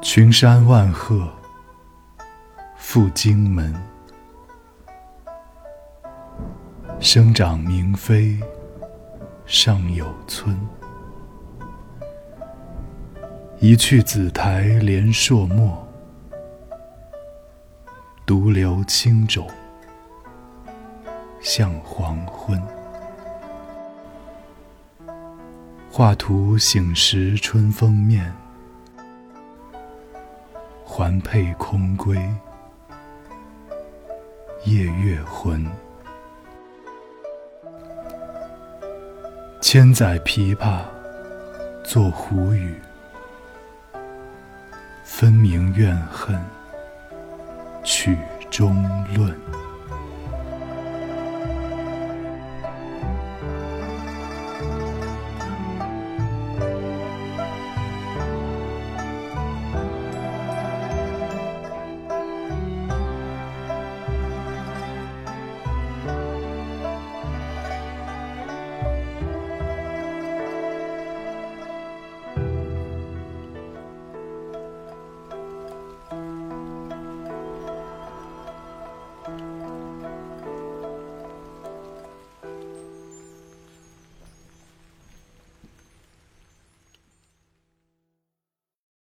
群山万壑赴荆门，生长明妃尚有村。一去紫台连朔漠，独留青冢向黄昏。画图醒时春风面，环佩空归夜月魂。千载琵琶作胡语，分明怨恨曲中论。